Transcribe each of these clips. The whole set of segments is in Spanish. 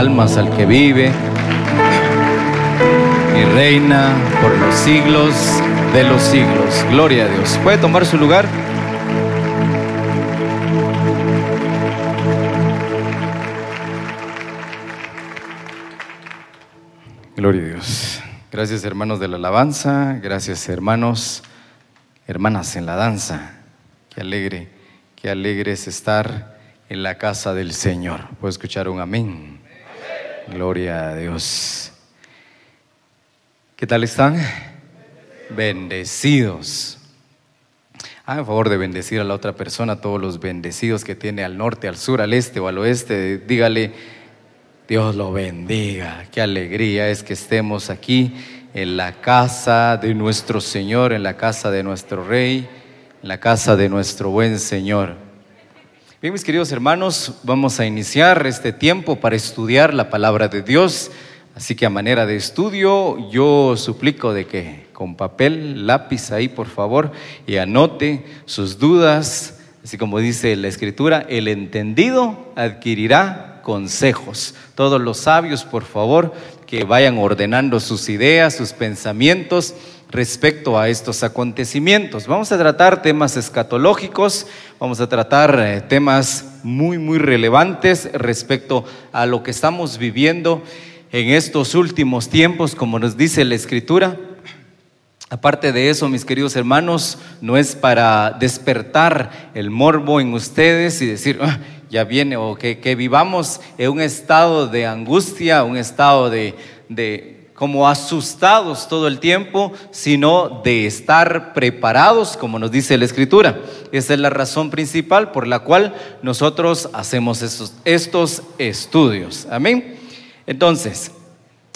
Gloria a Dios. Démosle palmas al que vive y reina por los siglos de los siglos. Gloria a Dios. ¿Puede tomar su lugar? Gloria a Dios. Gracias hermanos de la alabanza, gracias hermanos, hermanas en la danza. Qué alegre, qué alegre es estar en la casa del Señor. ¿Puedo escuchar un amén? Gloria a Dios. ¿Qué tal están? Bendecidos. Hagan favor de bendecir a la otra persona, todos los bendecidos que tiene al norte, al sur, al este o al oeste. Dígale, Dios lo bendiga. Qué alegría es que estemos aquí en la casa de nuestro Señor, en la casa de nuestro Rey, en la casa de nuestro buen Señor. Bien, mis queridos hermanos, vamos a iniciar este tiempo para estudiar la palabra de Dios. Así que a manera de estudio, yo suplico de que con papel, lápiz ahí, por favor, y anote sus dudas. Así como dice la escritura, el entendido adquirirá consejos. Todos los sabios, por favor, que vayan ordenando sus ideas, sus pensamientos respecto a estos acontecimientos. Vamos a tratar temas escatológicos, vamos a tratar eh, temas muy, muy relevantes respecto a lo que estamos viviendo en estos últimos tiempos, como nos dice la Escritura. Aparte de eso, mis queridos hermanos, no es para despertar el morbo en ustedes y decir, ah, ya viene, o que, vivamos en un estado de angustia, un estado de como asustados todo el tiempo, sino de estar preparados, como nos dice la Escritura. Esa es la razón principal por la cual nosotros hacemos estos, estos estudios. Amén. Entonces,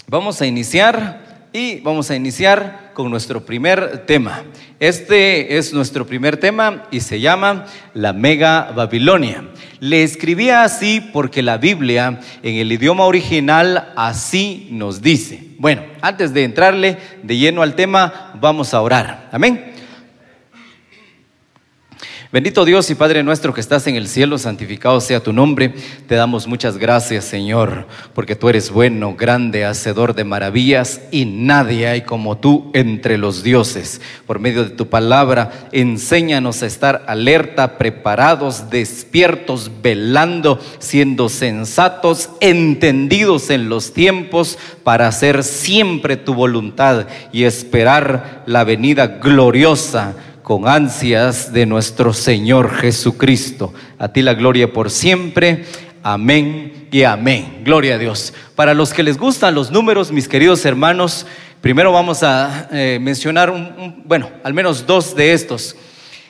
vamos a iniciar y vamos a iniciar con nuestro primer tema. Este es nuestro primer tema y se llama la Mega Babilonia. Le escribía así porque la Biblia en el idioma original así nos dice. Bueno, antes de entrarle de lleno al tema, vamos a orar. Amén. Bendito Dios y Padre nuestro que estás en el cielo, santificado sea tu nombre. Te damos muchas gracias, Señor, porque tú eres bueno, grande, hacedor de maravillas y nadie hay como tú entre los dioses. Por medio de tu palabra, enséñanos a estar alerta, preparados, despiertos, velando, siendo sensatos, entendidos en los tiempos para hacer siempre tu voluntad y esperar la venida gloriosa con ansias de nuestro Señor Jesucristo. A ti la gloria por siempre. Amén y amén. Gloria a Dios. Para los que les gustan los números, mis queridos hermanos, primero vamos a eh, mencionar, un, bueno, al menos dos de estos.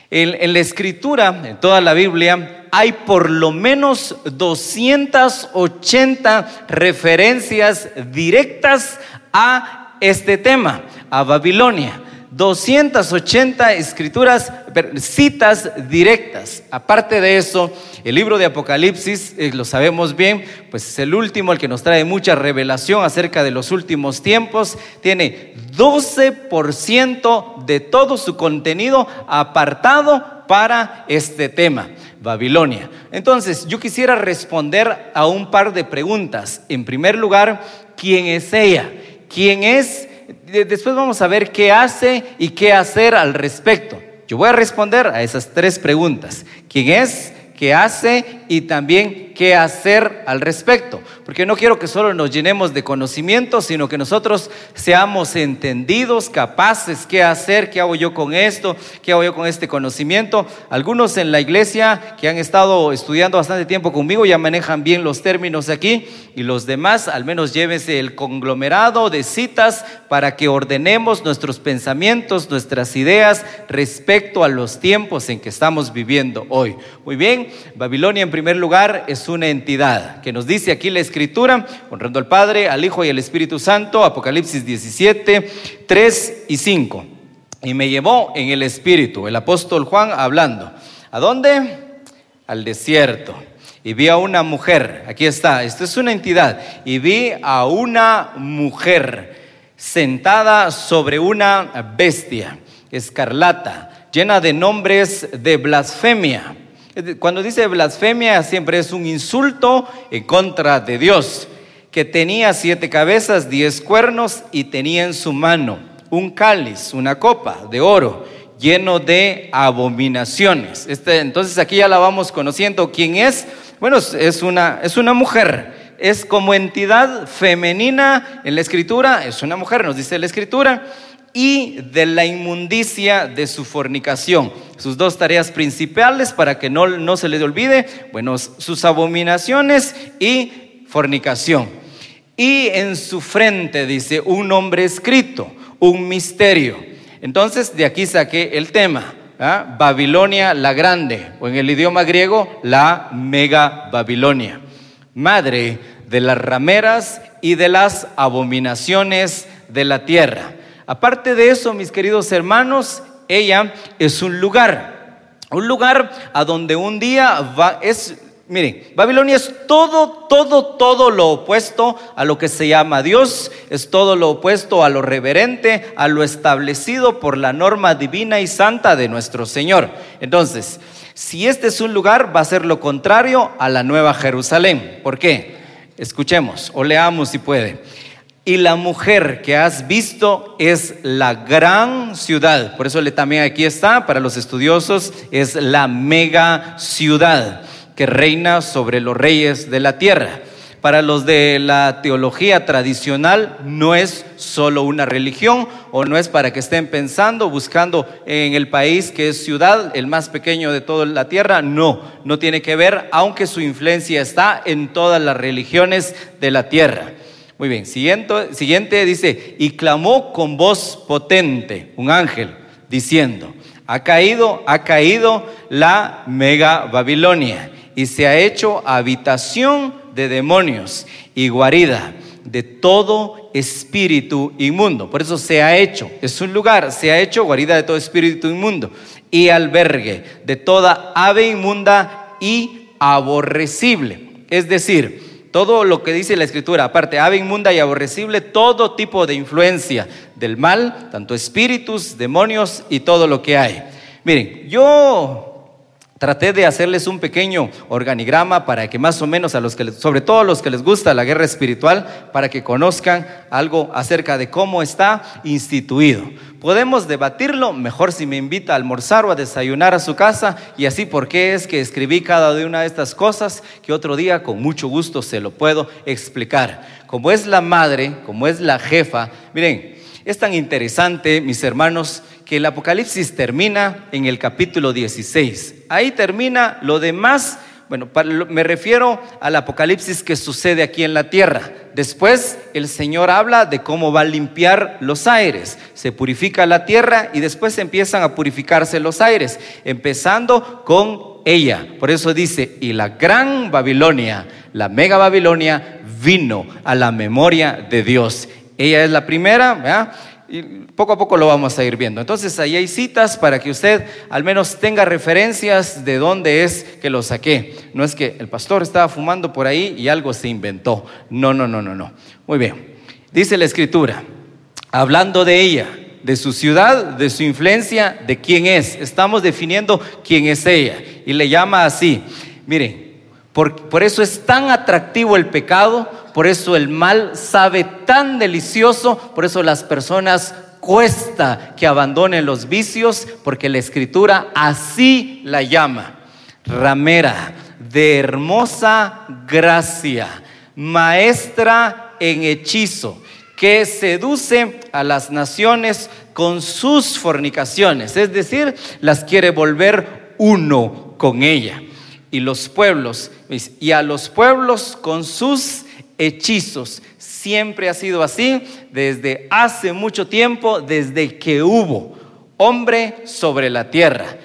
En, la escritura, en toda la Biblia, hay por lo menos 280 referencias directas a este tema, a Babilonia. 280 escrituras, citas directas. Aparte de eso, el libro de Apocalipsis, eh, lo sabemos bien, pues es el último, el que nos trae mucha revelación acerca de los últimos tiempos. Tiene 12% de todo su contenido apartado para este tema. Babilonia. Entonces, yo quisiera responder a un par de preguntas. En primer lugar, ¿quién es ella? ¿Quién es después vamos a ver qué hace y qué hacer al respecto. Yo voy a responder a esas tres preguntas. ¿Quién es? ¿Qué hace? Y también qué hacer al respecto porque no quiero que solo nos llenemos de conocimiento, sino que nosotros seamos entendidos, capaces, qué hacer, qué hago yo con esto, qué hago yo con este conocimiento. Algunos en la iglesia que han estado estudiando bastante tiempo conmigo ya manejan bien los términos aquí y los demás al menos llévense el conglomerado de citas para que ordenemos nuestros pensamientos, nuestras ideas respecto a los tiempos en que estamos viviendo hoy. Muy bien, Babilonia en primer lugar es una entidad que nos dice aquí la escritura, honrando al Padre, al Hijo y al Espíritu Santo, Apocalipsis 17, 3 y 5. Y me llevó en el Espíritu, el apóstol Juan hablando. ¿A dónde? Al desierto. Y vi a una mujer, aquí está, esto es una entidad, y vi a una mujer sentada sobre una bestia escarlata, llena de nombres de blasfemia Cuando dice blasfemia siempre es un insulto en contra de Dios, que tenía siete cabezas, diez cuernos y tenía en su mano un cáliz, una copa de oro lleno de abominaciones. Este, entonces aquí ya la vamos conociendo. ¿Quién es? Bueno, es una, es una mujer. Es como entidad femenina en la escritura, es una mujer, nos dice la escritura y de la inmundicia de su fornicación. Sus dos tareas principales para que no, no se les olvide, bueno, sus abominaciones y fornicación. Y en su frente dice un nombre escrito, un misterio. Entonces de aquí saqué el tema. ¿ah? Babilonia la grande, o en el idioma griego, la mega Babilonia, madre de las rameras y de las abominaciones de la tierra. Aparte de eso, mis queridos hermanos, ella es un lugar, un lugar a donde un día va, es, miren, Babilonia es todo, todo, todo lo opuesto a lo que se llama Dios, es todo lo opuesto a lo reverente, a lo establecido por la norma divina y santa de nuestro Señor. Entonces, si este es un lugar, va a ser lo contrario a la nueva Jerusalén. ¿Por qué? Escuchemos o leamos si puede. Y la mujer que has visto es la gran ciudad. Por eso también aquí está, para los estudiosos, es la mega ciudad que reina sobre los reyes de la tierra. Para los de la teología tradicional no es solo una religión o no es para que estén pensando, buscando en el país que es ciudad, el más pequeño de toda la tierra. No, no tiene que ver, aunque su influencia está en todas las religiones de la tierra. Muy bien, siguiente, dice, y clamó con voz potente un ángel diciendo, ha caído, ha caído la mega Babilonia y se ha hecho habitación de demonios y guarida de todo espíritu inmundo. Por eso se ha hecho, es un lugar, se ha hecho guarida de todo espíritu inmundo y albergue de toda ave inmunda y aborrecible. Es decir, todo lo que dice la escritura, aparte, ave inmunda y aborrecible, todo tipo de influencia del mal, tanto espíritus, demonios y todo lo que hay. Miren, yo Traté de hacerles un pequeño organigrama para que más o menos a los que, sobre todo a los que les gusta la guerra espiritual, para que conozcan algo acerca de cómo está instituido. Podemos debatirlo, mejor si me invita a almorzar o a desayunar a su casa y así por qué es que escribí cada una de estas cosas que otro día con mucho gusto se lo puedo explicar. Como es la madre, como es la jefa, miren, es tan interesante, mis hermanos, que el Apocalipsis termina en el capítulo 16. Ahí termina lo demás. Bueno, me refiero al Apocalipsis que sucede aquí en la tierra. Después el Señor habla de cómo va a limpiar los aires. Se purifica la tierra y después empiezan a purificarse los aires, empezando con ella. Por eso dice, y la gran Babilonia, la mega Babilonia, vino a la memoria de Dios. Ella es la primera, ¿verdad? Y poco a poco lo vamos a ir viendo. Entonces ahí hay citas para que usted al menos tenga referencias de dónde es que lo saqué. No es que el pastor estaba fumando por ahí y algo se inventó. No, no, no, no, no. Muy bien. Dice la escritura, hablando de ella, de su ciudad, de su influencia, de quién es. Estamos definiendo quién es ella. Y le llama así. Miren, por, eso es tan atractivo el pecado, por eso el mal sabe tan delicioso, por eso las personas cuesta que abandonen los vicios, porque la escritura así la llama. Ramera, de hermosa gracia, maestra en hechizo, que seduce a las naciones con sus fornicaciones, es decir, las quiere volver uno con ella y los pueblos, y a los pueblos con sus hechizos. Siempre ha sido así desde hace mucho tiempo, desde que hubo hombre sobre la tierra.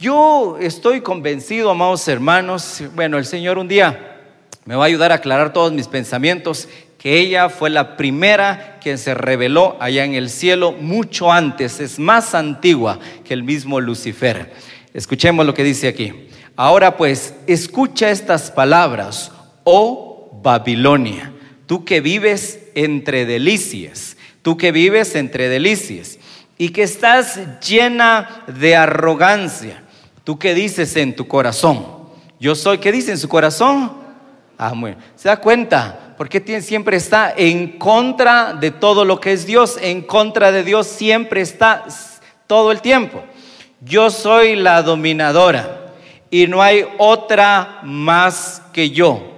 Yo estoy convencido, amados hermanos, bueno, el Señor un día me va a ayudar a aclarar todos mis pensamientos, que ella fue la primera que se reveló allá en el cielo mucho antes, es más antigua que el mismo Lucifer. Escuchemos lo que dice aquí. Ahora pues, escucha estas palabras, oh Babilonia, tú que vives entre delicias, tú que vives entre delicias y que estás llena de arrogancia ¿Tú qué dices en tu corazón? Yo soy, ¿qué dice en su corazón? Ah. ¿Se da cuenta? Porque siempre está en contra de todo lo que es Dios, en contra de Dios siempre está todo el tiempo. Yo soy la dominadora y no hay otra más que yo.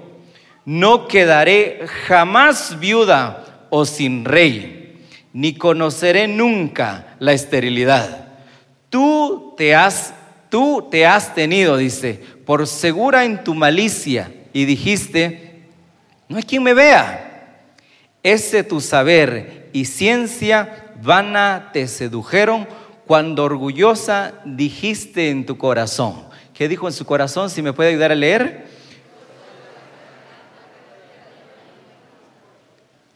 No quedaré jamás viuda o sin rey, ni conoceré nunca la esterilidad. Tú te has, tú te has tenido, dice, por segura en tu malicia y dijiste, no hay quien me vea. Ese tu saber y ciencia vana te sedujeron cuando orgullosa dijiste en tu corazón. ¿Qué dijo en su corazón? Si me puede ayudar a leer.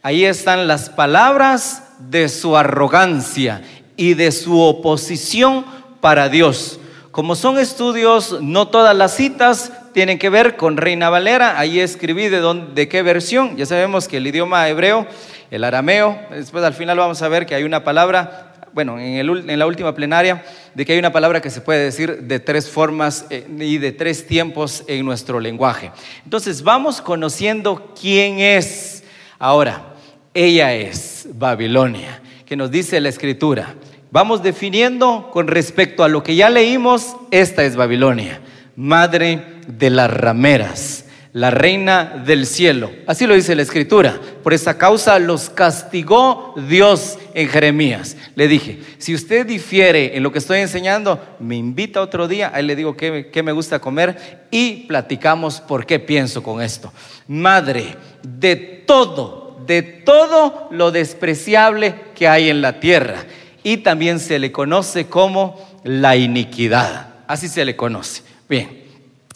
Ahí están las palabras de su arrogancia y de su oposición para Dios. Como son estudios, no todas las citas tienen que ver con Reina Valera. Ahí escribí de, dónde, de qué versión. Ya sabemos que el idioma hebreo, el arameo, después al final vamos a ver que hay una palabra, bueno, en, el, en la última plenaria, de que hay una palabra que se puede decir de tres formas eh, y de tres tiempos en nuestro lenguaje. Entonces vamos conociendo quién es ahora. Ella es Babilonia, que nos dice la escritura. Vamos definiendo con respecto a lo que ya leímos, esta es Babilonia, madre de las rameras, la reina del cielo. Así lo dice la escritura. Por esa causa los castigó Dios en Jeremías. Le dije, si usted difiere en lo que estoy enseñando, me invita otro día, ahí le digo qué, me gusta comer y platicamos por qué pienso con esto. Madre de todo de todo lo despreciable que hay en la tierra. Y también se le conoce como la iniquidad. Así se le conoce. Bien,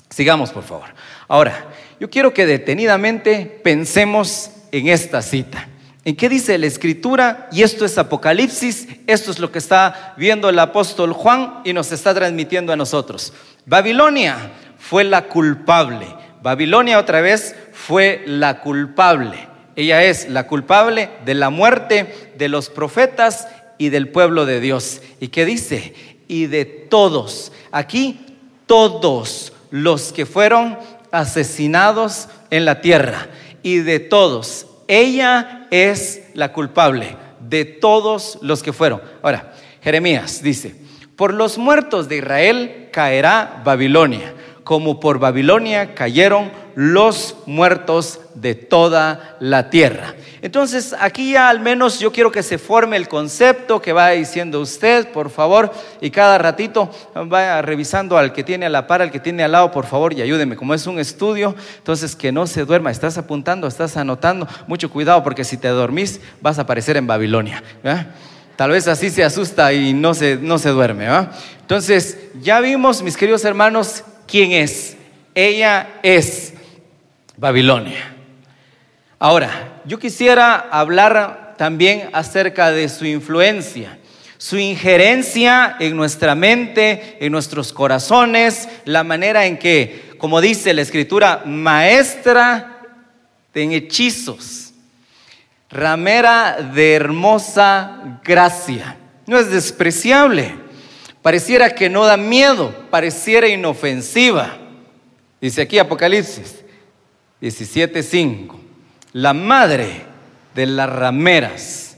sigamos por favor. Ahora, yo quiero que detenidamente pensemos en esta cita. ¿En qué dice la escritura? Y esto es Apocalipsis, esto es lo que está viendo el apóstol Juan y nos está transmitiendo a nosotros. Babilonia fue la culpable. Babilonia otra vez fue la culpable. Ella es la culpable de la muerte de los profetas y del pueblo de Dios. ¿Y qué dice? Y de todos. Aquí todos los que fueron asesinados en la tierra. Y de todos. Ella es la culpable de todos los que fueron. Ahora, Jeremías dice, por los muertos de Israel caerá Babilonia como por Babilonia cayeron los muertos de toda la tierra. Entonces, aquí ya al menos yo quiero que se forme el concepto que va diciendo usted, por favor, y cada ratito vaya revisando al que tiene a la par, al que tiene al lado, por favor, y ayúdeme. Como es un estudio, entonces que no se duerma. Estás apuntando, estás anotando. Mucho cuidado porque si te dormís vas a aparecer en Babilonia. Tal vez así se asusta y no se, no se duerme. Entonces, ya vimos, mis queridos hermanos, quién es. Ella es Babilonia. Ahora, yo quisiera hablar también acerca de su influencia, su injerencia en nuestra mente, en nuestros corazones, la manera en que, como dice la escritura, maestra en hechizos, ramera de hermosa gracia. No es despreciable. Pareciera que no da miedo, pareciera inofensiva. Dice aquí Apocalipsis 17:5, la madre de las rameras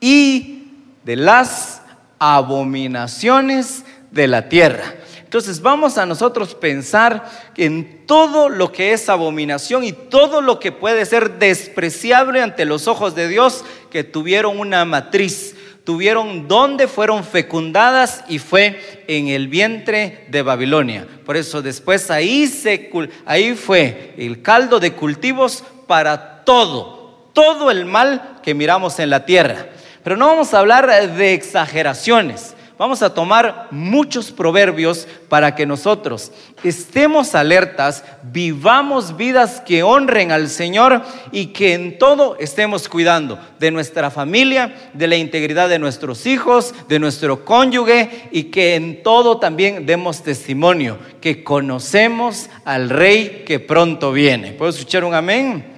y de las abominaciones de la tierra. Entonces vamos a nosotros pensar en todo lo que es abominación y todo lo que puede ser despreciable ante los ojos de Dios que tuvieron una matriz, tuvieron donde fueron fecundadas y fue en el vientre de Babilonia. Por eso después ahí, se, ahí fue el caldo de cultivos para todo, todo el mal que miramos en la tierra. Pero no vamos a hablar de exageraciones vamos a tomar muchos proverbios para que nosotros estemos alertas, vivamos vidas que honren al Señor y que en todo estemos cuidando de nuestra familia, de la integridad de nuestros hijos, de nuestro cónyuge y que en todo también demos testimonio, que conocemos al Rey que pronto viene. ¿Puedo escuchar un amén?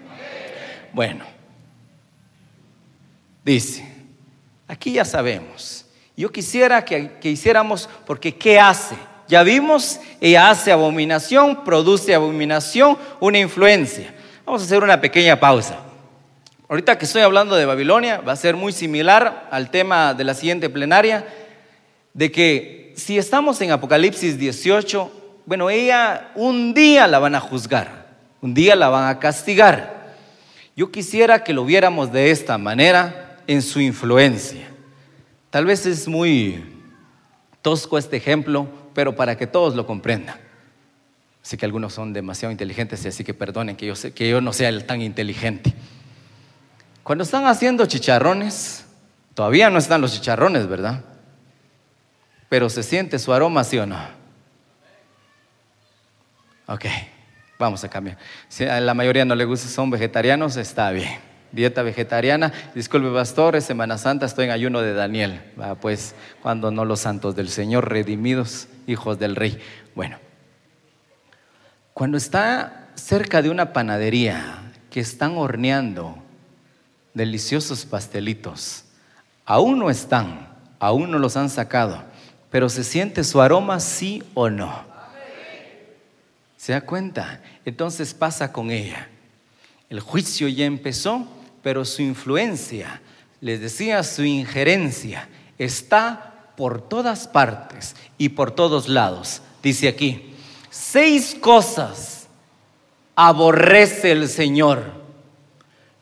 Bueno, dice, aquí ya sabemos yo quisiera que, hiciéramos, porque ¿qué hace? Ya vimos, ella hace abominación, produce abominación, una influencia. Vamos a hacer una pequeña pausa. Ahorita que estoy hablando de Babilonia, va a ser muy similar al tema de la siguiente plenaria, de que si estamos en Apocalipsis 18, bueno, ella un día la van a juzgar, un día la van a castigar. Yo quisiera que lo viéramos de esta manera en su influencia. Tal vez es muy tosco este ejemplo, pero para que todos lo comprendan. Sé que algunos son demasiado inteligentes, así que perdonen que yo, que yo no sea el tan inteligente. Cuando están haciendo chicharrones, todavía no están los chicharrones, ¿verdad? Pero se siente su aroma, ¿sí o no? Ok, vamos a cambiar. Si a la mayoría no le gusta, son vegetarianos, está bien dieta vegetariana. Disculpe, pastor, es Semana Santa, estoy en ayuno de Daniel. pues cuando no los santos del Señor, redimidos, hijos del Rey. Bueno, cuando está cerca de una panadería que están horneando deliciosos pastelitos, aún no están, aún no los han sacado, pero se siente su aroma, sí o no. ¿Se da cuenta? Entonces pasa con ella. El juicio ya empezó pero su influencia, les decía, su injerencia está por todas partes y por todos lados. Dice aquí, seis cosas aborrece el Señor.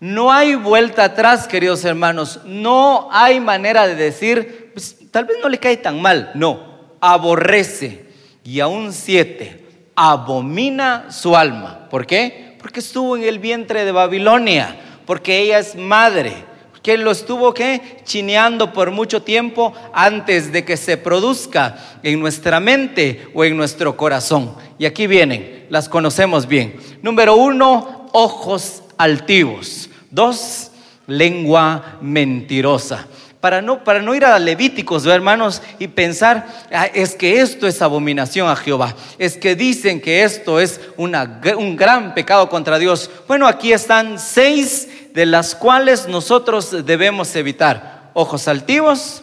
No hay vuelta atrás, queridos hermanos. No hay manera de decir, pues, tal vez no le cae tan mal. No, aborrece. Y aún siete, abomina su alma. ¿Por qué? Porque estuvo en el vientre de Babilonia porque ella es madre, que lo estuvo que chineando por mucho tiempo antes de que se produzca en nuestra mente o en nuestro corazón. Y aquí vienen, las conocemos bien. Número uno, ojos altivos. Dos, lengua mentirosa para no, para no ir a Levíticos, hermanos, y pensar, ah, es que esto es abominación a Jehová, es que dicen que esto es una, un gran pecado contra Dios. Bueno, aquí están seis de las cuales nosotros debemos evitar. Ojos altivos,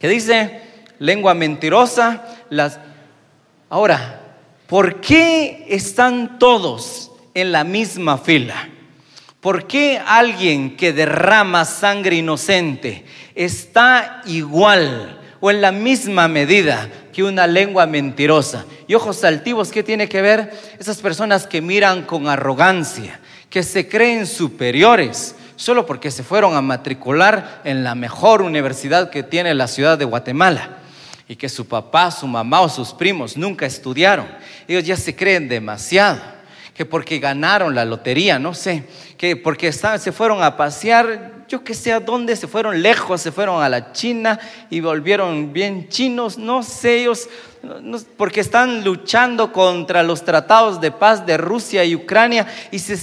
que dice, lengua mentirosa, las... Ahora, ¿por qué están todos en la misma fila? ¿Por qué alguien que derrama sangre inocente está igual o en la misma medida que una lengua mentirosa? Y ojos altivos, ¿qué tiene que ver? Esas personas que miran con arrogancia, que se creen superiores, solo porque se fueron a matricular en la mejor universidad que tiene la ciudad de Guatemala y que su papá, su mamá o sus primos nunca estudiaron. Ellos ya se creen demasiado que porque ganaron la lotería, no sé, que porque se fueron a pasear, yo que sé a dónde, se fueron lejos, se fueron a la China y volvieron bien chinos, no sé, ellos, porque están luchando contra los tratados de paz de Rusia y Ucrania y se,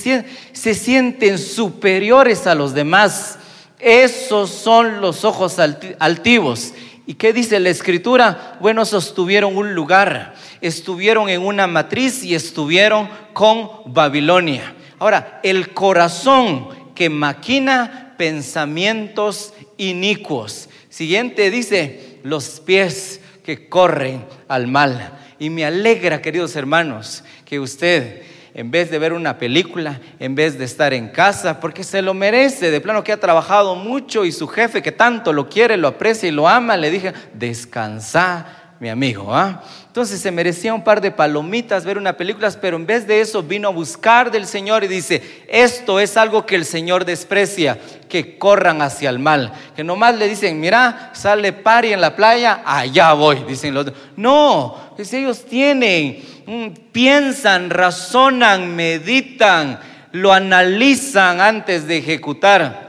sienten superiores a los demás. Esos son los ojos altivos. ¿Y qué dice la escritura? Bueno, sostuvieron un lugar estuvieron en una matriz y estuvieron con Babilonia. Ahora, el corazón que maquina pensamientos inicuos. Siguiente dice, los pies que corren al mal. Y me alegra, queridos hermanos, que usted, en vez de ver una película, en vez de estar en casa, porque se lo merece, de plano que ha trabajado mucho y su jefe que tanto lo quiere, lo aprecia y lo ama, le dije, descansa mi amigo. ¿ah? Entonces se merecía un par de palomitas, ver una película, pero en vez de eso vino a buscar del Señor y dice, esto es algo que el Señor desprecia, que corran hacia el mal. Que nomás le dicen, mira, sale pari en la playa, allá voy, dicen los No, pues ellos tienen, mm, piensan, razonan, meditan, lo analizan antes de ejecutar.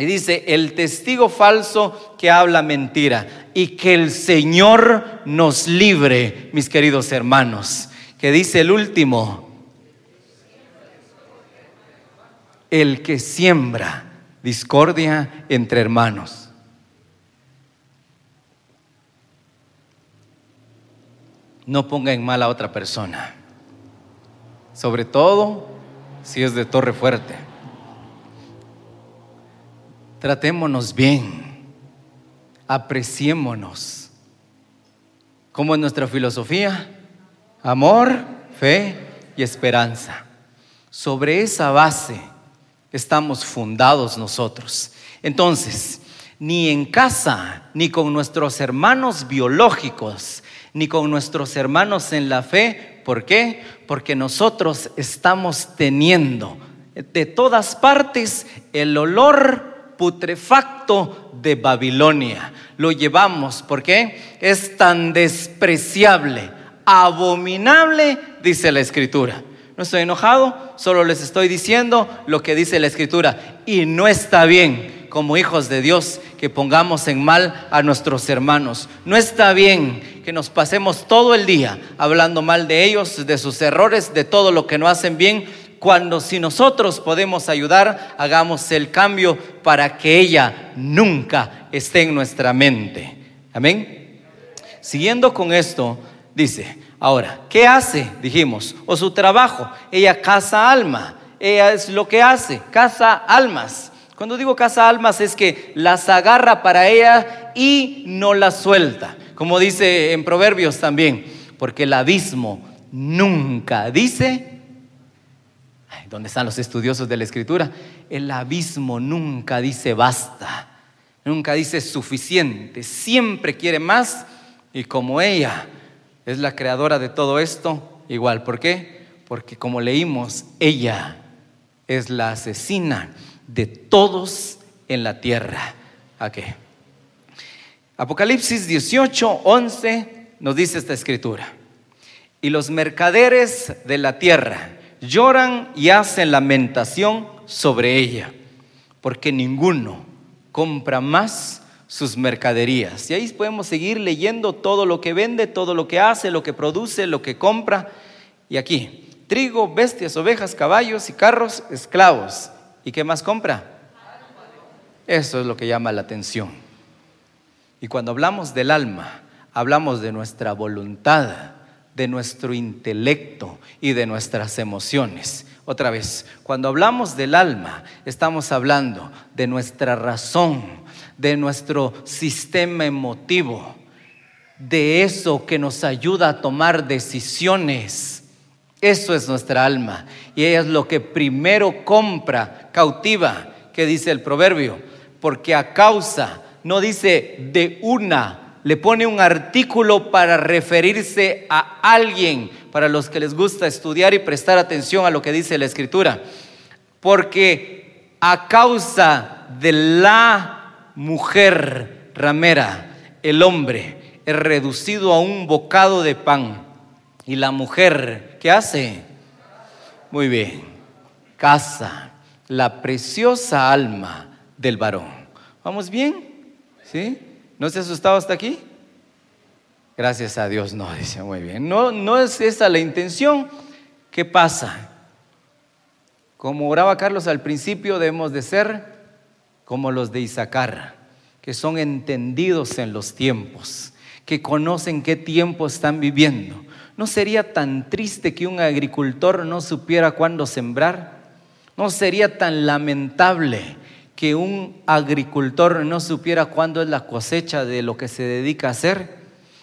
Y dice, el testigo falso que habla mentira. Y que el Señor nos libre, mis queridos hermanos. Que dice el último, el que siembra discordia entre hermanos. No ponga en mal a otra persona. Sobre todo si es de torre fuerte. Tratémonos bien, apreciémonos. ¿Cómo es nuestra filosofía? Amor, fe y esperanza. Sobre esa base estamos fundados nosotros. Entonces, ni en casa, ni con nuestros hermanos biológicos, ni con nuestros hermanos en la fe. ¿Por qué? Porque nosotros estamos teniendo de todas partes el olor putrefacto de Babilonia. Lo llevamos, ¿por qué? Es tan despreciable, abominable, dice la Escritura. No estoy enojado, solo les estoy diciendo lo que dice la Escritura. Y no está bien como hijos de Dios que pongamos en mal a nuestros hermanos. No está bien que nos pasemos todo el día hablando mal de ellos, de sus errores, de todo lo que no hacen bien, cuando si nosotros podemos ayudar, hagamos el cambio para que ella nunca esté en nuestra mente. Amén. Siguiendo con esto, dice, ahora, ¿qué hace? Dijimos, o su trabajo, ella casa alma, ella es lo que hace, casa almas. Cuando digo casa almas es que las agarra para ella y no las suelta. Como dice en Proverbios también, porque el abismo nunca dice, ¿dónde están los estudiosos de la escritura? El abismo nunca dice basta, nunca dice suficiente, siempre quiere más y como ella es la creadora de todo esto, igual, ¿por qué? Porque como leímos, ella es la asesina de todos en la tierra. ¿A qué? Apocalipsis 18, 11 nos dice esta escritura. Y los mercaderes de la tierra lloran y hacen lamentación sobre ella, porque ninguno compra más sus mercaderías. Y ahí podemos seguir leyendo todo lo que vende, todo lo que hace, lo que produce, lo que compra. Y aquí, trigo, bestias, ovejas, caballos y carros, esclavos ¿Y qué más compra? Eso es lo que llama la atención. Y cuando hablamos del alma, hablamos de nuestra voluntad, de nuestro intelecto y de nuestras emociones. Otra vez, cuando hablamos del alma, estamos hablando de nuestra razón, de nuestro sistema emotivo, de eso que nos ayuda a tomar decisiones eso es nuestra alma. Y ella es lo que primero compra, cautiva, que dice el proverbio. Porque a causa, no dice de una, le pone un artículo para referirse a alguien, para los que les gusta estudiar y prestar atención a lo que dice la escritura. Porque a causa de la mujer ramera, el hombre es reducido a un bocado de pan y la mujer, ¿qué hace? Muy bien, casa, la preciosa alma del varón. ¿Vamos bien? ¿Sí? ¿No se ha asustado hasta aquí? Gracias a Dios, no, dice muy bien. No, no es esa la intención. ¿Qué pasa? Como oraba Carlos al principio, debemos de ser como los de Isaacar, que son entendidos en los tiempos, que conocen qué tiempo están viviendo ¿No sería tan triste que un agricultor no supiera cuándo sembrar? ¿No sería tan lamentable que un agricultor no supiera cuándo es la cosecha de lo que se dedica a hacer?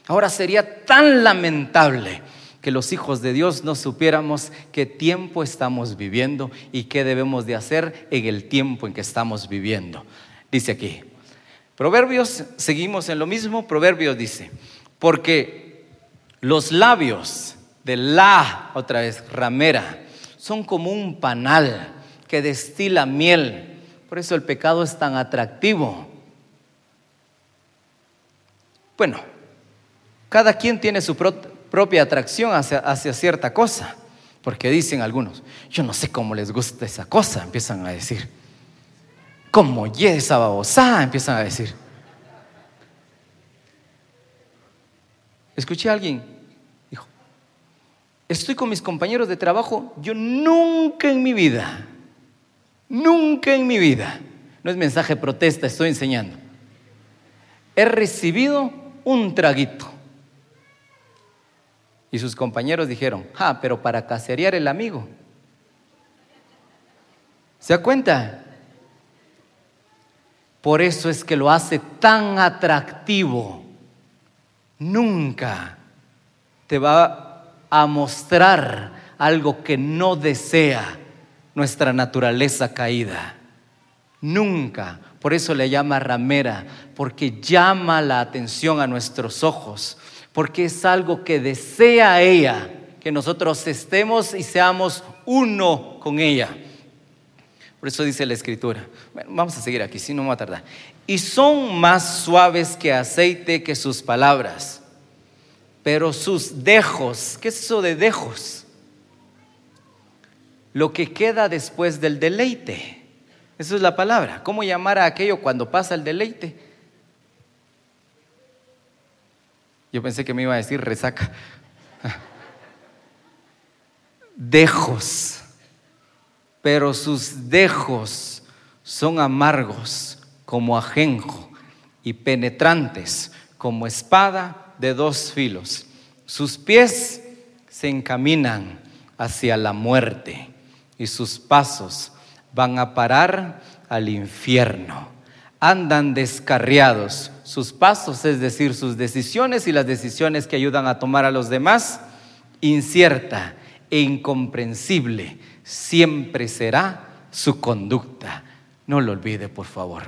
Ahora sería tan lamentable que los hijos de Dios no supiéramos qué tiempo estamos viviendo y qué debemos de hacer en el tiempo en que estamos viviendo. Dice aquí, Proverbios, seguimos en lo mismo, Proverbios dice, porque los labios de la, otra vez, ramera, son como un panal que destila miel. Por eso el pecado es tan atractivo. Bueno, cada quien tiene su propia atracción hacia, cierta cosa. Porque dicen algunos, yo no sé cómo les gusta esa cosa, empiezan a decir. Como y esa babosa, empiezan a decir. Escuché a alguien, dijo, estoy con mis compañeros de trabajo, yo nunca en mi vida, nunca en mi vida, no es mensaje de protesta, estoy enseñando, he recibido un traguito. Y sus compañeros dijeron, ah, pero para cacerear el amigo. ¿Se da cuenta? Por eso es que lo hace tan atractivo nunca te va a mostrar algo que no desea nuestra naturaleza caída. Nunca. Por eso le llama ramera, porque llama la atención a nuestros ojos, porque es algo que desea ella, que nosotros estemos y seamos uno con ella. Por eso dice la escritura. Bueno, vamos a seguir aquí, si no me va a tardar. Y son más suaves que aceite que sus palabras, pero sus dejos, ¿qué es eso de dejos? Lo que queda después del deleite. Esa es la palabra. ¿Cómo llamar a aquello cuando pasa el deleite? Yo pensé que me iba a decir resaca. Dejos. Pero sus dejos son amargos como ajenjo y penetrantes como espada de dos filos. Sus pies se encaminan hacia la muerte y sus pasos van a parar al infierno. Andan descarriados. Sus pasos, es decir, sus decisiones y las decisiones que ayudan a tomar a los demás, incierta e incomprensible siempre será su conducta. No lo olvide, por favor.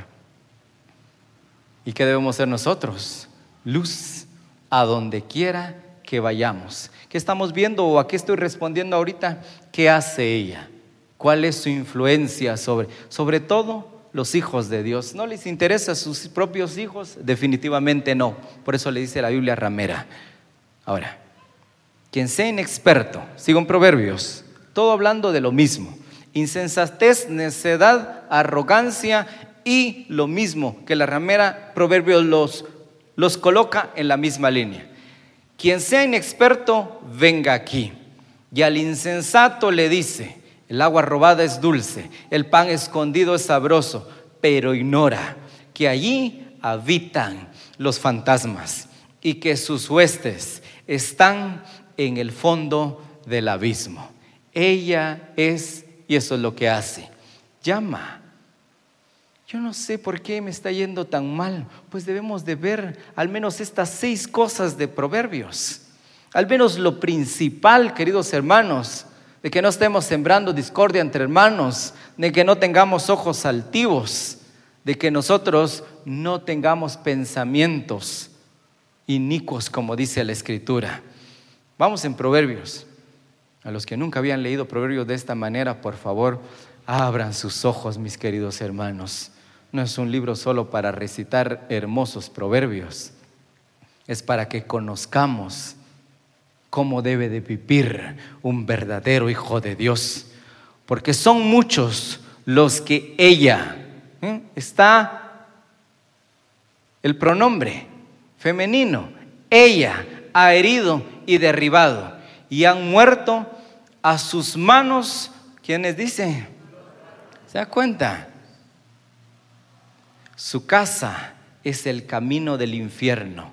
¿Y qué debemos ser nosotros? Luz a donde quiera que vayamos. ¿Qué estamos viendo o a qué estoy respondiendo ahorita? ¿Qué hace ella? ¿Cuál es su influencia sobre, sobre todo los hijos de Dios? ¿No les interesa sus propios hijos? Definitivamente no. Por eso le dice la Biblia ramera. Ahora, quien sea inexperto, sigo en Proverbios, todo hablando de lo mismo. Insensatez, necedad, arrogancia y lo mismo que la ramera Proverbios los, los coloca en la misma línea. Quien sea inexperto, venga aquí. Y al insensato le dice, el agua robada es dulce, el pan escondido es sabroso, pero ignora que allí habitan los fantasmas y que sus huestes están en el fondo del abismo. Ella es, y eso es lo que hace, llama. Yo no sé por qué me está yendo tan mal, pues debemos de ver al menos estas seis cosas de proverbios. Al menos lo principal, queridos hermanos, de que no estemos sembrando discordia entre hermanos, de que no tengamos ojos altivos, de que nosotros no tengamos pensamientos inicuos, como dice la Escritura. Vamos en Proverbios. A los que nunca habían leído Proverbios de esta manera, por favor, abran sus ojos, mis queridos hermanos. No es un libro solo para recitar hermosos proverbios, es para que conozcamos cómo debe de vivir un verdadero hijo de Dios. Porque son muchos los que ella, ¿eh? está el pronombre femenino, ella ha herido y derribado y han muerto a sus manos, quienes dicen, ¿se da cuenta? Su casa es el camino del infierno,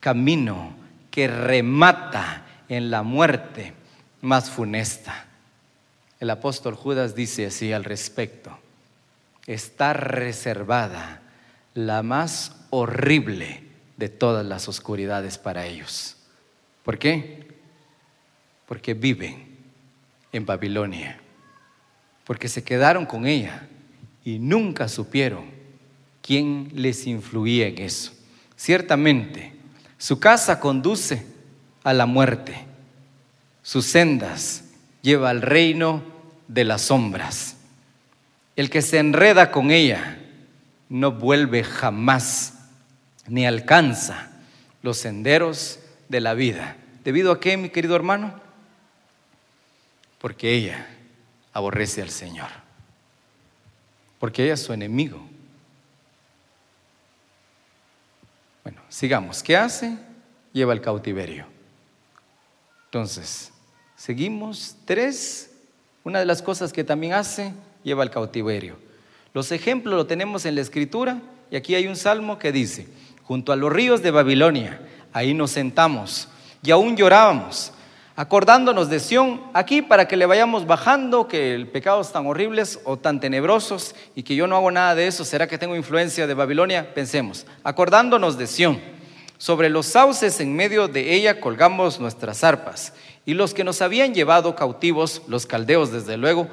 camino que remata en la muerte más funesta. El apóstol Judas dice así al respecto, está reservada la más horrible de todas las oscuridades para ellos. ¿Por qué? Porque viven en Babilonia, porque se quedaron con ella y nunca supieron quién les influía en eso. Ciertamente, su casa conduce a la muerte. Sus sendas lleva al reino de las sombras. El que se enreda con ella no vuelve jamás ni alcanza los senderos de la vida. ¿Debido a qué, mi querido hermano? Porque ella aborrece al Señor. Porque ella es su enemigo. Sigamos. ¿Qué hace? Lleva al cautiverio. Entonces, seguimos. Tres, una de las cosas que también hace, lleva al cautiverio. Los ejemplos lo tenemos en la escritura y aquí hay un salmo que dice, junto a los ríos de Babilonia, ahí nos sentamos y aún llorábamos acordándonos de Sión, aquí para que le vayamos bajando, que el pecado es tan horribles o tan tenebrosos y que yo no hago nada de eso, ¿será que tengo influencia de Babilonia? Pensemos, acordándonos de Sión, Sobre los sauces en medio de ella colgamos nuestras arpas. Y los que nos habían llevado cautivos, los caldeos desde luego,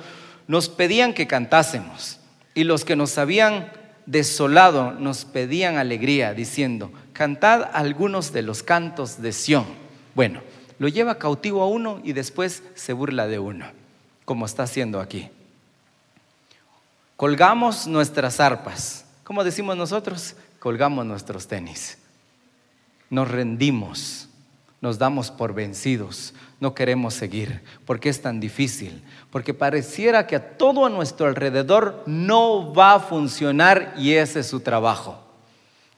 nos pedían que cantásemos. Y los que nos habían desolado nos pedían alegría, diciendo, cantad algunos de los cantos de Sión. Bueno, lo lleva cautivo a uno y después se burla de uno, como está haciendo aquí. Colgamos nuestras arpas. ¿Cómo decimos nosotros? Colgamos nuestros tenis. Nos rendimos, nos damos por vencidos, no queremos seguir, porque es tan difícil, porque pareciera que a todo a nuestro alrededor no va a funcionar y ese es su trabajo,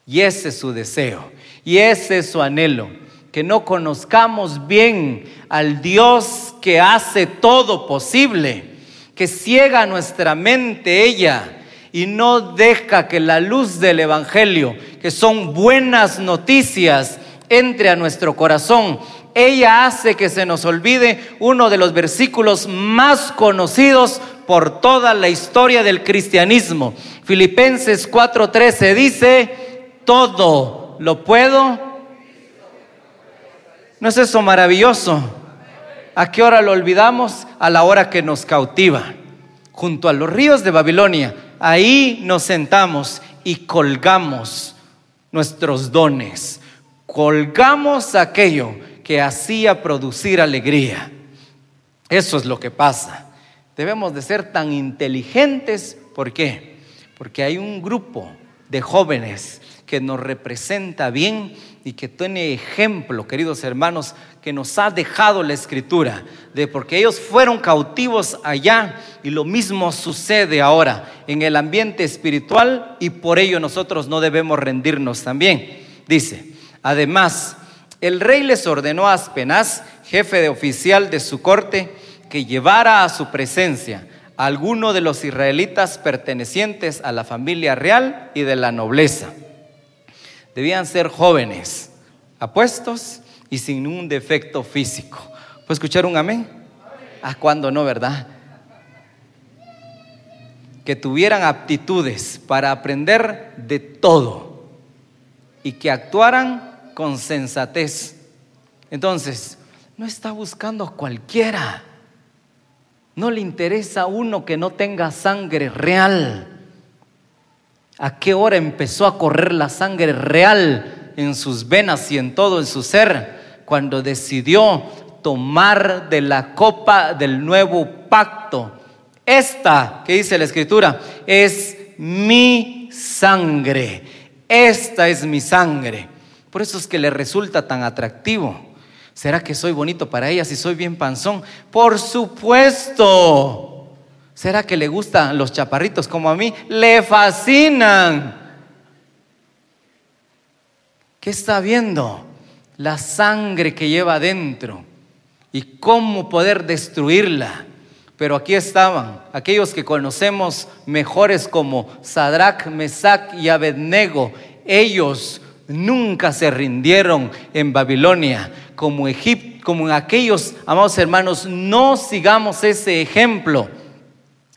y ese es su deseo, y ese es su anhelo, que no conozcamos bien al Dios que hace todo posible, que ciega nuestra mente ella y no deja que la luz del Evangelio, que son buenas noticias, entre a nuestro corazón. Ella hace que se nos olvide uno de los versículos más conocidos por toda la historia del cristianismo. Filipenses 4:13 dice, todo lo puedo. ¿No es eso maravilloso? ¿A qué hora lo olvidamos? A la hora que nos cautiva. Junto a los ríos de Babilonia, ahí nos sentamos y colgamos nuestros dones. Colgamos aquello que hacía producir alegría. Eso es lo que pasa. Debemos de ser tan inteligentes. ¿Por qué? Porque hay un grupo de jóvenes que nos representa bien y que tiene ejemplo, queridos hermanos, que nos ha dejado la escritura, de porque ellos fueron cautivos allá y lo mismo sucede ahora en el ambiente espiritual y por ello nosotros no debemos rendirnos también. Dice, además, el rey les ordenó a Aspenaz, jefe de oficial de su corte, que llevara a su presencia a alguno de los israelitas pertenecientes a la familia real y de la nobleza debían ser jóvenes, apuestos y sin un defecto físico. ¿Puedo escuchar un amén? ¿A cuándo no, verdad? Que tuvieran aptitudes para aprender de todo y que actuaran con sensatez. Entonces, no está buscando cualquiera. No le interesa a uno que no tenga sangre real. ¿A qué hora empezó a correr la sangre real en sus venas y en todo en su ser? Cuando decidió tomar de la copa del nuevo pacto. Esta, que dice la escritura, es mi sangre. Esta es mi sangre. Por eso es que le resulta tan atractivo. ¿Será que soy bonito para ella si soy bien panzón? Por supuesto. ¿Será que le gustan los chaparritos como a mí? Le fascinan. ¿Qué está viendo? La sangre que lleva adentro y cómo poder destruirla. Pero aquí estaban aquellos que conocemos mejores como Sadrach, Mesach y Abednego. Ellos nunca se rindieron en Babilonia como Egipto, como en aquellos, amados hermanos, no sigamos ese ejemplo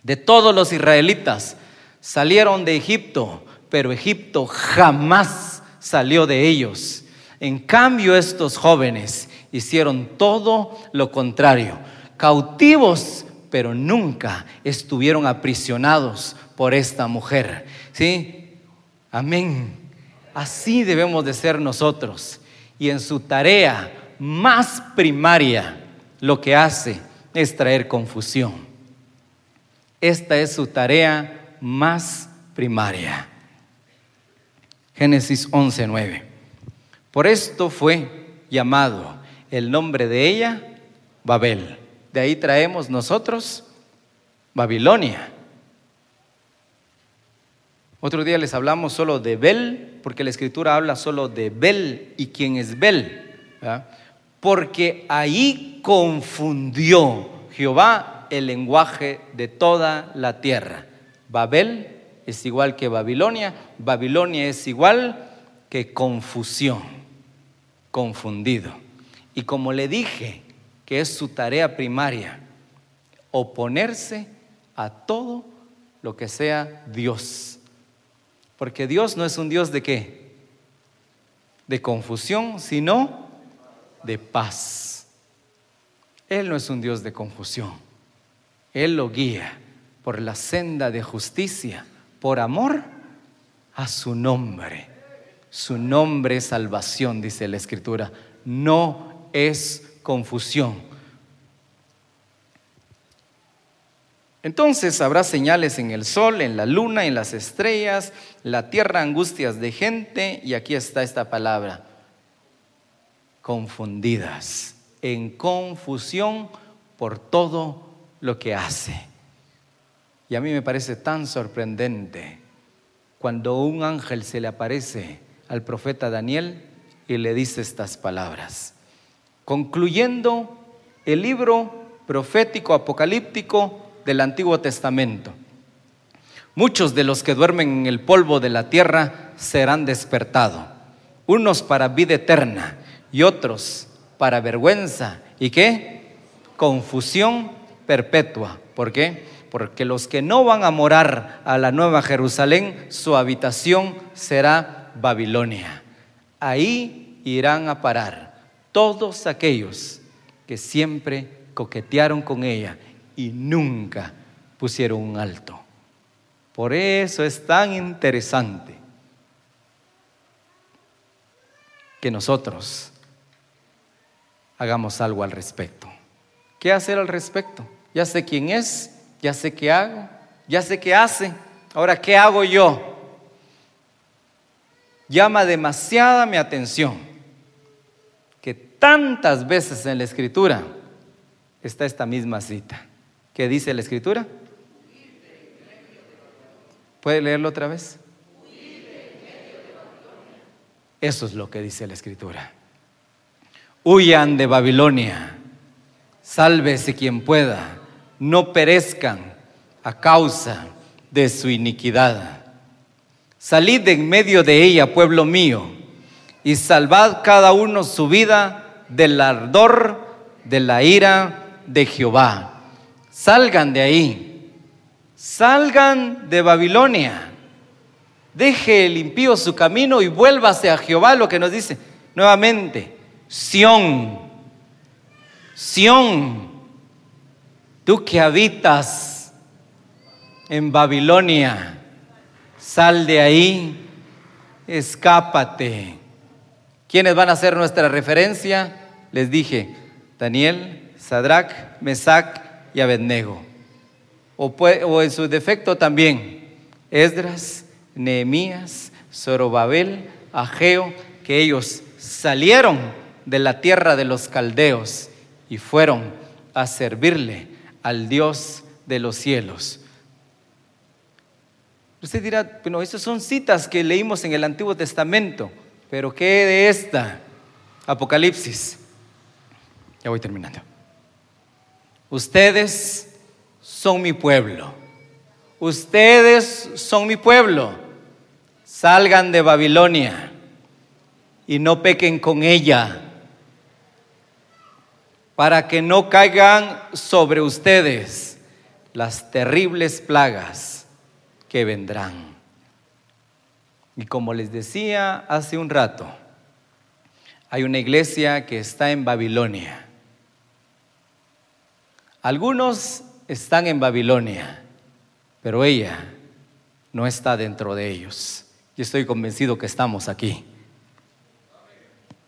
de todos los israelitas salieron de Egipto, pero Egipto jamás salió de ellos. En cambio, estos jóvenes hicieron todo lo contrario, cautivos, pero nunca estuvieron aprisionados por esta mujer. ¿Sí? Amén. Así debemos de ser nosotros. Y en su tarea más primaria, lo que hace es traer confusión. Esta es su tarea más primaria. Génesis 11:9. Por esto fue llamado el nombre de ella Babel. De ahí traemos nosotros Babilonia. Otro día les hablamos solo de Bel, porque la escritura habla solo de Bel y quién es Bel. Porque ahí confundió Jehová el lenguaje de toda la tierra. Babel es igual que Babilonia, Babilonia es igual que confusión, confundido. Y como le dije, que es su tarea primaria, oponerse a todo lo que sea Dios. Porque Dios no es un Dios de qué? de confusión, sino de paz. Él no es un Dios de confusión. Él lo guía por la senda de justicia, por amor a su nombre. Su nombre es salvación, dice la Escritura. No es confusión. Entonces habrá señales en el sol, en la luna, en las estrellas, la tierra angustias de gente, y aquí está esta palabra, confundidas, en confusión por todo lo que hace. Y a mí me parece tan sorprendente cuando un ángel se le aparece al profeta Daniel y le dice estas palabras. Concluyendo el libro profético apocalíptico del Antiguo Testamento. Muchos de los que duermen en el polvo de la tierra serán despertados, unos para vida eterna y otros para vergüenza y qué? Confusión perpetua. ¿Por qué? Porque los que no van a morar a la nueva Jerusalén, su habitación será Babilonia. Ahí irán a parar todos aquellos que siempre coquetearon con ella y nunca pusieron un alto. Por eso es tan interesante que nosotros hagamos algo al respecto. ¿Qué hacer al respecto? Ya sé quién es, ya sé qué hago, ya sé qué hace. Ahora, ¿qué hago yo? Llama demasiada mi atención que tantas veces en la escritura está esta misma cita. ¿Qué dice la escritura? ¿Puede leerlo otra vez? Eso es lo que dice la escritura. Huyan de Babilonia, sálvese quien pueda, no perezcan a causa de su iniquidad. Salid de en medio de ella, pueblo mío, y salvad cada uno su vida del ardor de la ira de Jehová Salgan de ahí, salgan de Babilonia. Deje el impío su camino y vuélvase a Jehová, lo que nos dice nuevamente. Sión, Sión, tú que habitas en Babilonia, sal de ahí, escápate. ¿Quiénes van a ser nuestra referencia? Les dije, Daniel, Sadrach, Mesac y Abednego. O, o en su defecto también, Esdras, Nehemías, Zorobabel, Ageo, que ellos salieron de la tierra de los caldeos y fueron a servirle al Dios de los cielos. Usted dirá, bueno, esas son citas que leímos en el Antiguo Testamento, pero ¿qué de esta? Apocalipsis. Ya voy terminando. Ustedes son mi pueblo. Ustedes son mi pueblo. Salgan de Babilonia y no pequen con ella para que no caigan sobre ustedes las terribles plagas que vendrán. Y como les decía hace un rato, hay una iglesia que está en Babilonia algunos están en Babilonia, pero ella no está dentro de ellos. Y estoy convencido que estamos aquí.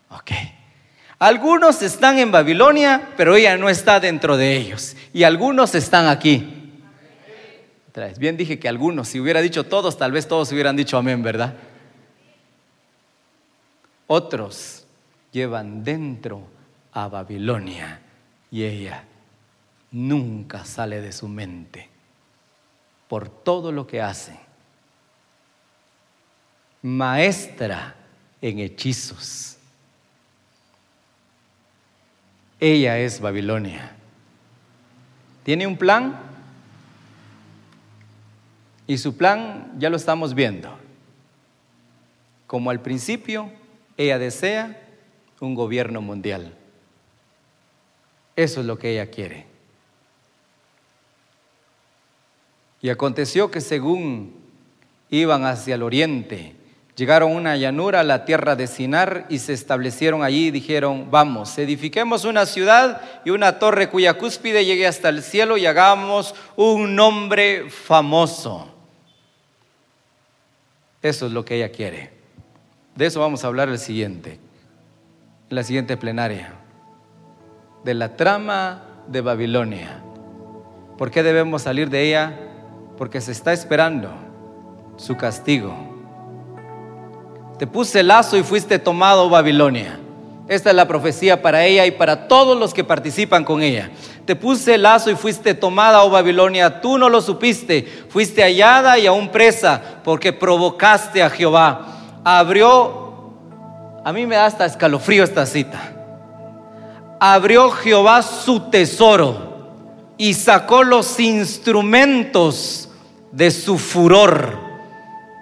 Ok. Algunos están en Babilonia, pero ella no está dentro de ellos. Y algunos están aquí. Bien dije que algunos, si hubiera dicho todos, tal vez todos hubieran dicho amén, ¿verdad? Otros llevan dentro a Babilonia y ella nunca sale de su mente por todo lo que hace. Maestra en hechizos. Ella es Babilonia. Tiene un plan y su plan ya lo estamos viendo. Como al principio, ella desea un gobierno mundial. Eso es lo que ella quiere. Y aconteció que según iban hacia el oriente, Llegaron a una llanura, a la tierra de Sinar, y se establecieron allí dijeron, vamos, edifiquemos una ciudad y una torre cuya cúspide llegue hasta el cielo y hagamos un nombre famoso. Eso es lo que ella quiere. De eso vamos a hablar el siguiente, en la siguiente plenaria, de la trama de Babilonia. ¿Por qué debemos salir de ella? Porque se está esperando su castigo. Te puse lazo y fuiste tomado, Babilonia. Esta es la profecía para ella y para todos los que participan con ella. Te puse lazo y fuiste tomada, oh Babilonia. Tú no lo supiste. Fuiste hallada y aún presa porque provocaste a Jehová. Abrió, a mí me da hasta escalofrío esta cita. Abrió Jehová su tesoro y sacó los instrumentos de su furor,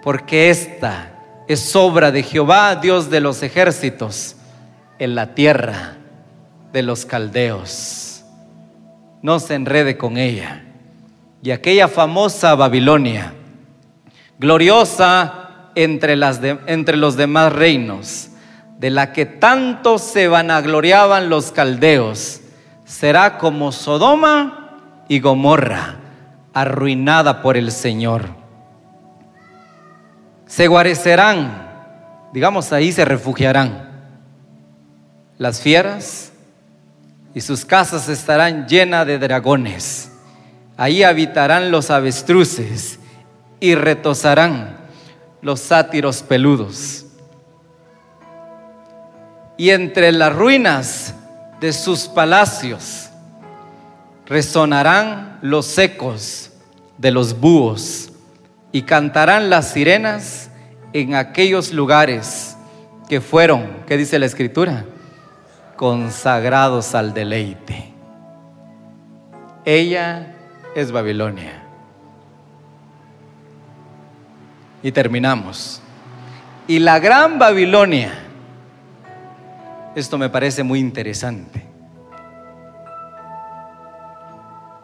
porque esta es obra de Jehová, Dios de los ejércitos, en la tierra de los caldeos. No se enrede con ella. Y aquella famosa Babilonia, gloriosa entre, las entre los demás reinos, de la que tanto se vanagloriaban los caldeos, será como Sodoma y Gomorra, arruinada por el Señor se guarecerán, digamos ahí se refugiarán las fieras y sus casas estarán llenas de dragones. Ahí habitarán los avestruces y retosarán los sátiros peludos. Y entre las ruinas de sus palacios resonarán los ecos de los búhos y cantarán las sirenas en aquellos lugares que fueron, ¿qué dice la escritura? Consagrados al deleite. Ella es Babilonia. Y terminamos. Y la gran Babilonia, esto me parece muy interesante.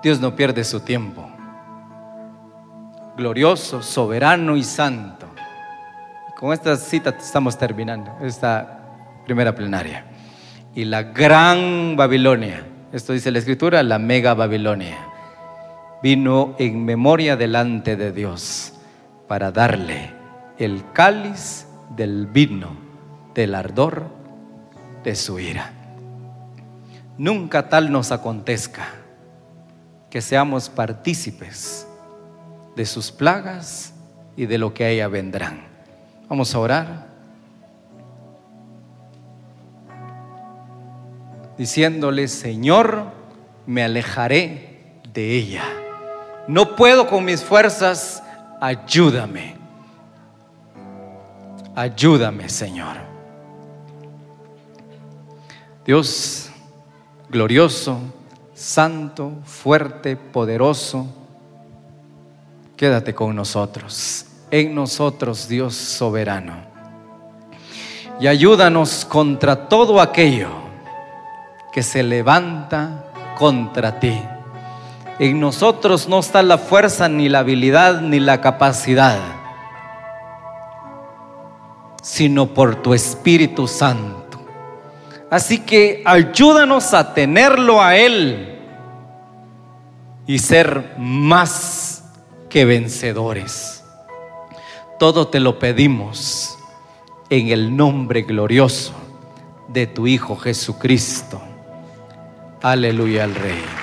Dios no pierde su tiempo glorioso, soberano y santo. Con esta cita estamos terminando esta primera plenaria. Y la gran Babilonia, esto dice la escritura, la mega Babilonia, vino en memoria delante de Dios para darle el cáliz del vino del ardor de su ira. Nunca tal nos acontezca que seamos partícipes de sus plagas y de lo que a ella vendrán. Vamos a orar. Diciéndole, Señor, me alejaré de ella. No puedo con mis fuerzas, ayúdame. Ayúdame, Señor. Dios glorioso, santo, fuerte, poderoso, quédate con nosotros, en nosotros, Dios soberano. Y ayúdanos contra todo aquello que se levanta contra ti. En nosotros no está la fuerza, ni la habilidad, ni la capacidad, sino por tu Espíritu Santo. Así que ayúdanos a tenerlo a Él y ser más que vencedores. Todo te lo pedimos en el nombre glorioso de tu Hijo Jesucristo. Aleluya al Rey.